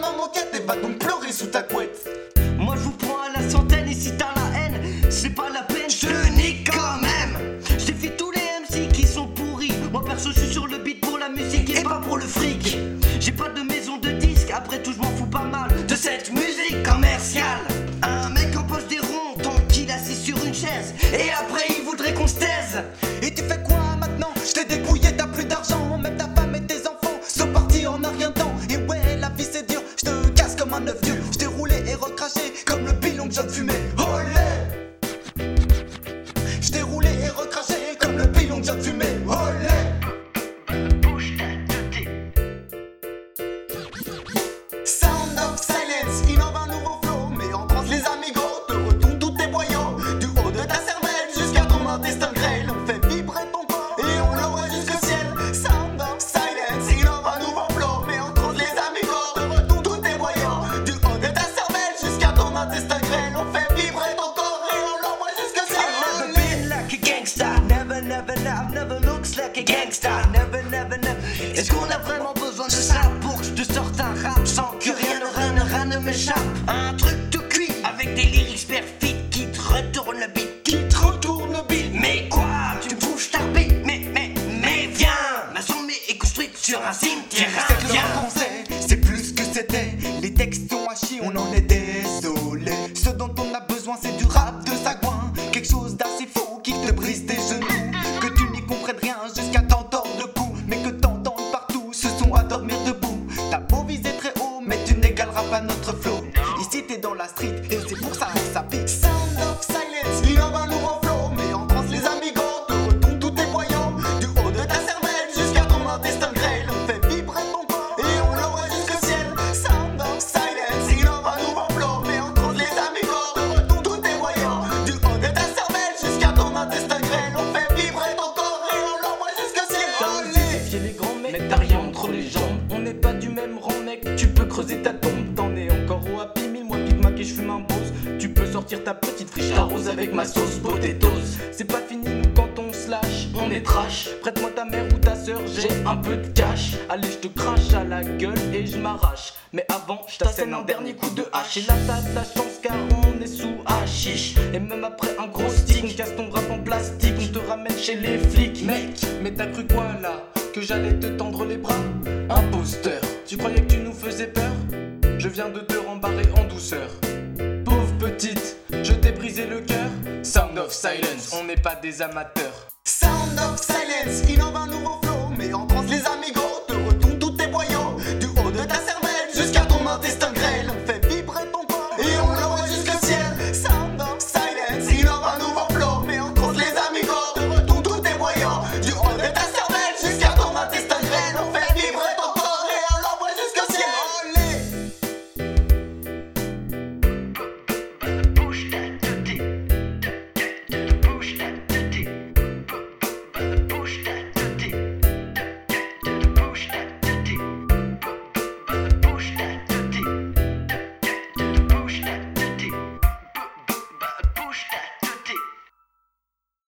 comme ma moquette et va donc pleurer sous ta couette. Moi je vous prends à la centaine et si t'as la haine, c'est pas la peine, je te nique quand même. Je défie tous les MC qui sont pourris. Moi perso, je suis sur le beat pour la musique et pas pour le fric. J'ai pas de maison de disque, après tout, je m'en fous pas mal de cette musique commerciale. Un mec gangsta. Never, never, never, never looks like a gangsta. Never, never, never. Est-ce qu'on a vraiment besoin de ça pour que je te sorte un rap sans que rien, ne- rien, ne- rien ne m'échappe Un truc tout cuit avec des lyrics perfects qui te retournent le beat. Qui te retourne le beat. Mais quoi? Tu me trouves starbé Mais, mais, mais viens Ma sommet est construite sur un cimetière C'est le c'est plus ce que c'était. Les textes sont chier, on en est pas notre flow. Ici t'es dans la street et c'est pour ça que ça pique. Sound of silence, il en va nous en flow. Mais en transe les amigos, te retourne tous tes voyants. Du haut de ta cervelle jusqu'à ton intestin grêle. On fait vibrer ton corps et on l'envoie jusqu'au ciel. Sound of silence, il en va nous en flow. Mais en transe les amigos, te retourne tous tes voyants. Du haut de ta cervelle jusqu'à ton intestin grêle. On fait vibrer ton corps et on l'envoie jusqu'au ciel. T'as les grands mecs, mais t'as rien entre les jambes. On n'est pas du même rang, mec. Tu peux creuser ta sortir ta petite friche, t'arroses avec ma sauce potatoes. C'est pas fini, nous, quand on se lâche, on est trash. Prête-moi ta mère ou ta soeur, j'ai un peu de cash. Allez, je te crache à la gueule et je m'arrache. Mais avant, je t'assène un dernier coup de hache. Et là, t'as la chance car on est sous hachiche. Et même après un gros stick, on casse ton rap en plastique, on te ramène chez les flics. Mec, mais t'as cru quoi là Que j'allais te tendre les bras? Imposteur, tu croyais que tu nous faisais peur? Je viens de te rembarrer en douceur. Petite, je t'ai brisé le cœur. Sound of silence, on n'est pas des amateurs. Sound of silence, il en va nous